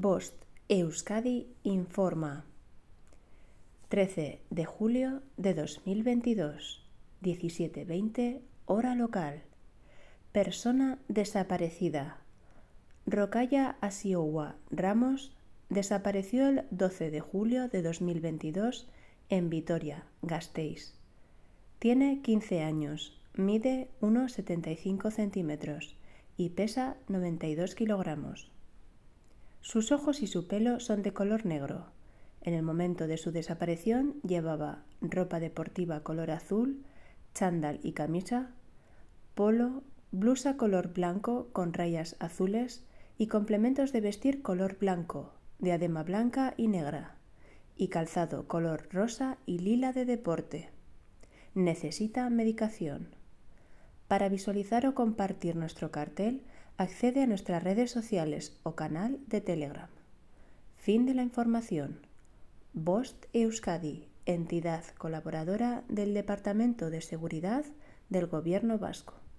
Bost Euskadi informa. 13 de julio de 2022, 17.20, hora local. Persona desaparecida. Rocaya Asiowa Ramos desapareció el 12 de julio de 2022 en Vitoria, Gasteiz. Tiene 15 años, mide 1,75 centímetros y pesa 92 kilogramos. Sus ojos y su pelo son de color negro. En el momento de su desaparición llevaba ropa deportiva color azul, chándal y camisa, polo, blusa color blanco con rayas azules y complementos de vestir color blanco, diadema blanca y negra, y calzado color rosa y lila de deporte. Necesita medicación. Para visualizar o compartir nuestro cartel, accede a nuestras redes sociales o canal de Telegram. Fin de la información. Bost Euskadi, entidad colaboradora del Departamento de Seguridad del Gobierno Vasco.